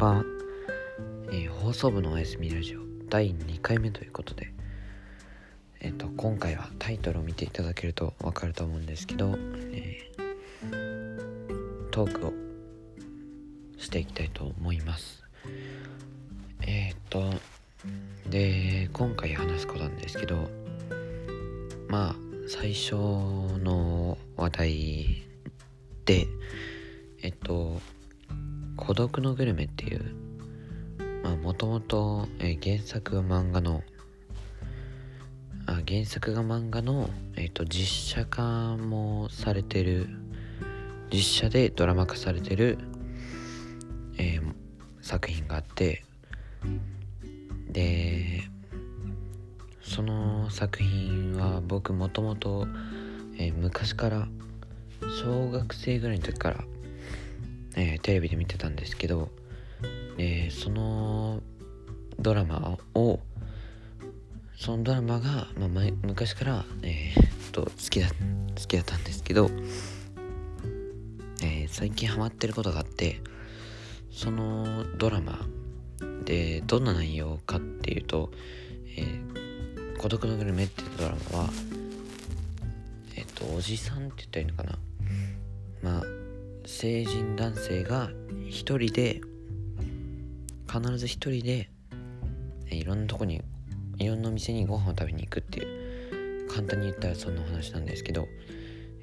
ばん。は、えー、放送部のおやすみラジオ。第2回目ということで。えっ、ー、と今回はタイトルを見ていただけると分かると思うんですけど、えー、トークをしていきたいと思います。えっ、とで今回話すことなんですけどまあ最初の話題でえっと「孤独のグルメ」っていうまあもともと原作が漫画のあ原作が漫画の、えっと、実写化もされてる実写でドラマ化されてる、えー、作品があってでその作品は僕もともと昔から小学生ぐらいの時から、えー、テレビで見てたんですけど、えー、そのドラマをそのドラマが、まあ、昔から、えー、と好きだ好きだったんですけど、えー、最近ハマってることがあってそのドラマでどんな内容かっていうと「えー、孤独のグルメ」っていうドラマはえっ、ー、とおじさんって言ったらいいのかな。まあ成人男性が一人で必ず一人でいろんなとこにいろんなお店にご飯を食べに行くっていう簡単に言ったらそんな話なんですけど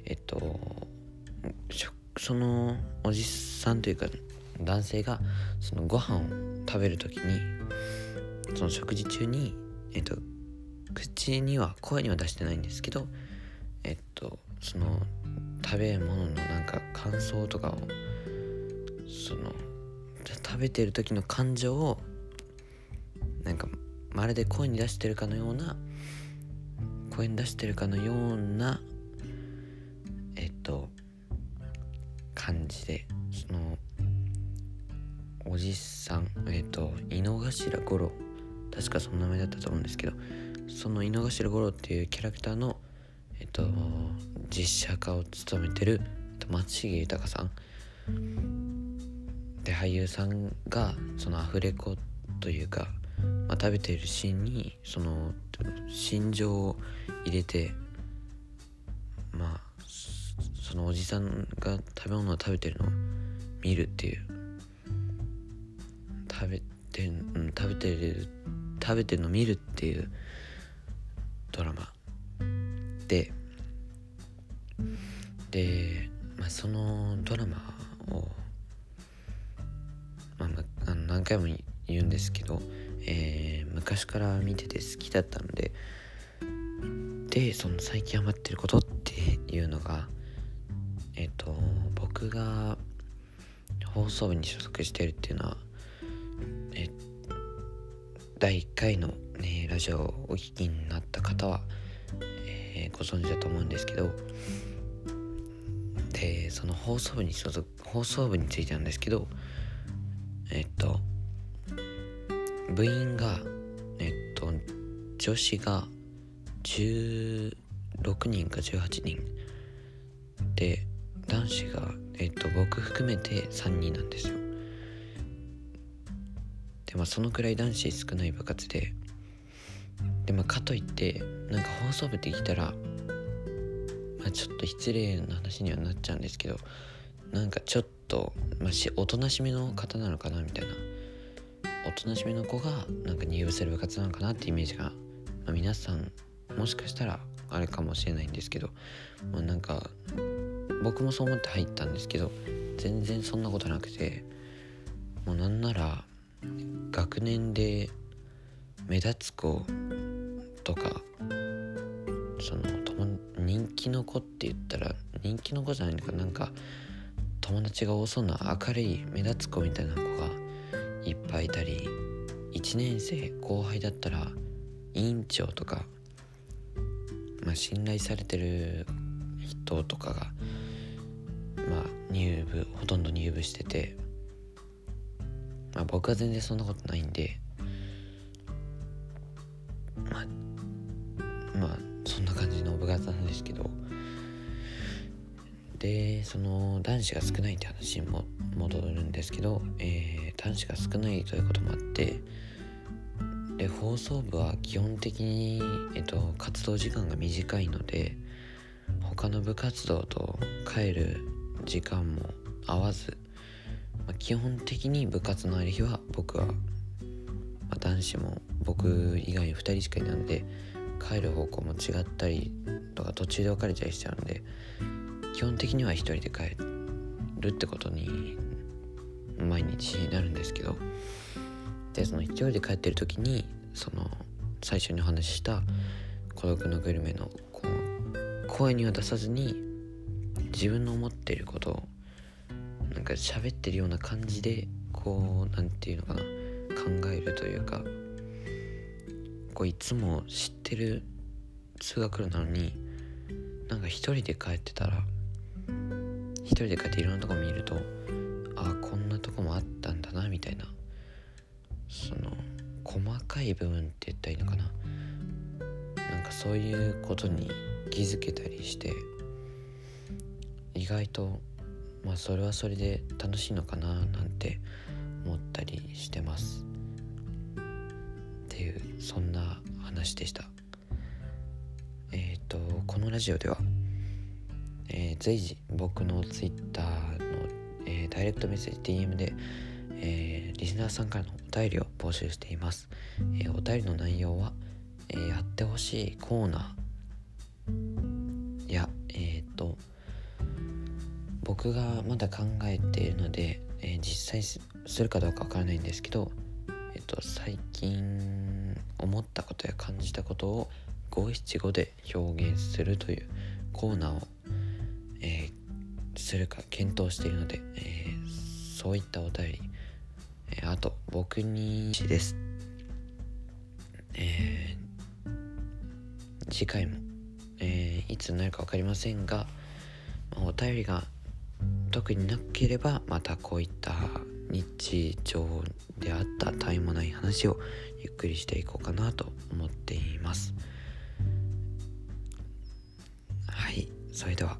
えっとそのおじさんというか男性がそのご飯を食べる時にその食事中にえっと口には声には出してないんですけどえっとその食べ物のなんか感想とかをその食べてる時の感情をなんかまるで声に出してるかのような声に出してるかのようなえっと感じでそのおじさんえっと井の頭五郎。確かその名前だったと思うんですけどその井の頭五郎っていうキャラクターのえっと実写化を務めてる松重豊さん。で俳優さんがそのアフレコというか、まあ、食べているシーンにその心情を入れてまあそのおじさんが食べ物を食べてるのを見るっていう。食べてる、うん、食べてる食べてるのを見るっていうドラマ。でで、まあ、そのドラマを、まあ、あの何回も言うんですけど、えー、昔から見てて好きだったのででその最近ハマってることっていうのがえっ、ー、と僕が放送部に所属してるっていうのはえ第1回の、ね、ラジオをお聴きになった方は、ご存知だと思うんですけどでその放送部に所属放送部についてなんですけどえっと部員がえっと女子が16人か18人。で男子がえっと僕含めて3人なんですよ。でまあそのくらい男子少ない部活ででまあかといってなんか放送部ってきたらまあ、ちょっと失礼な話にはなっちゃうんですけどなんかちょっと、まあ、しおとなしめの方なのかなみたいな。おとなしめの子がなんか入部する部活なのかなってイメージが、まあ、皆さんもしかしたらあれかもしれないんですけど、まあ、なんか僕もそう思って入ったんですけど全然そんなことなくてもうなんなら学年で目立つ子とかその人気の子って言ったら人気の子じゃないのかなんか友達が多そうな明るい目立つ子みたいな子がいっぱいいたり1年生後輩だったら委員長とか、まあ、信頼されてる人とかが、まあ、入部ほとんど入部してて、まあ、僕は全然そんなことないんでまあですけど。でその男子が少ないって話にも戻るんですけど、えー、男子が少ないということもあってで放送部は基本的に、えっと、活動時間が短いので他の部活動と帰る時間も合わず、まあ、基本的に部活のある日は僕は、まあ、男子も僕以外2人しかいないので帰る方向も違ったりとか途中で別れちゃいしちゃうので基本的には1人で帰るってことに毎日なるんですけどでその一人で帰ってる時にその最初にお話しした孤独のグルメのこう声には出さずに自分の思ってることをなんか喋ってるような感じでこう何て言うのかな考えるというかこういつも知ってる通学路なのになんか一人で帰ってたら一人で帰っていろんなとこ見るとああこんなとこもあったんだなみたいなその細かい部分って言ったらいいのかな。なんかそういうことに気づけたりして意外とまあそれはそれで楽しいのかななんて思ったりしてます。っていうそんな話でした。えっ、ー、とこのラジオでは、えー、随時僕の Twitter の、えー、ダイレクトメッセージ DM でえー、リスナーさんからのお便りを募集しています、え、お便りの内容は、え、やってほしいコーナーやえっ、と僕がまだ考えているので、え実際するかどうかわからないんですけど、と最近思ったことや感じたことを五七五で表現するというコーナーを、えするか検討しているので、えそういったお便りえー、あと僕にです、えー、次回も、えー、いつになるか分かりませんが、お便りが特になければまたこういった日常であったたいもない話をゆっくりしていこうかなと思っています。はいそれでは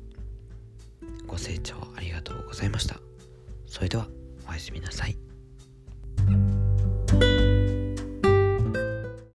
ご清聴ありがとうございました。それではおやすみなさい。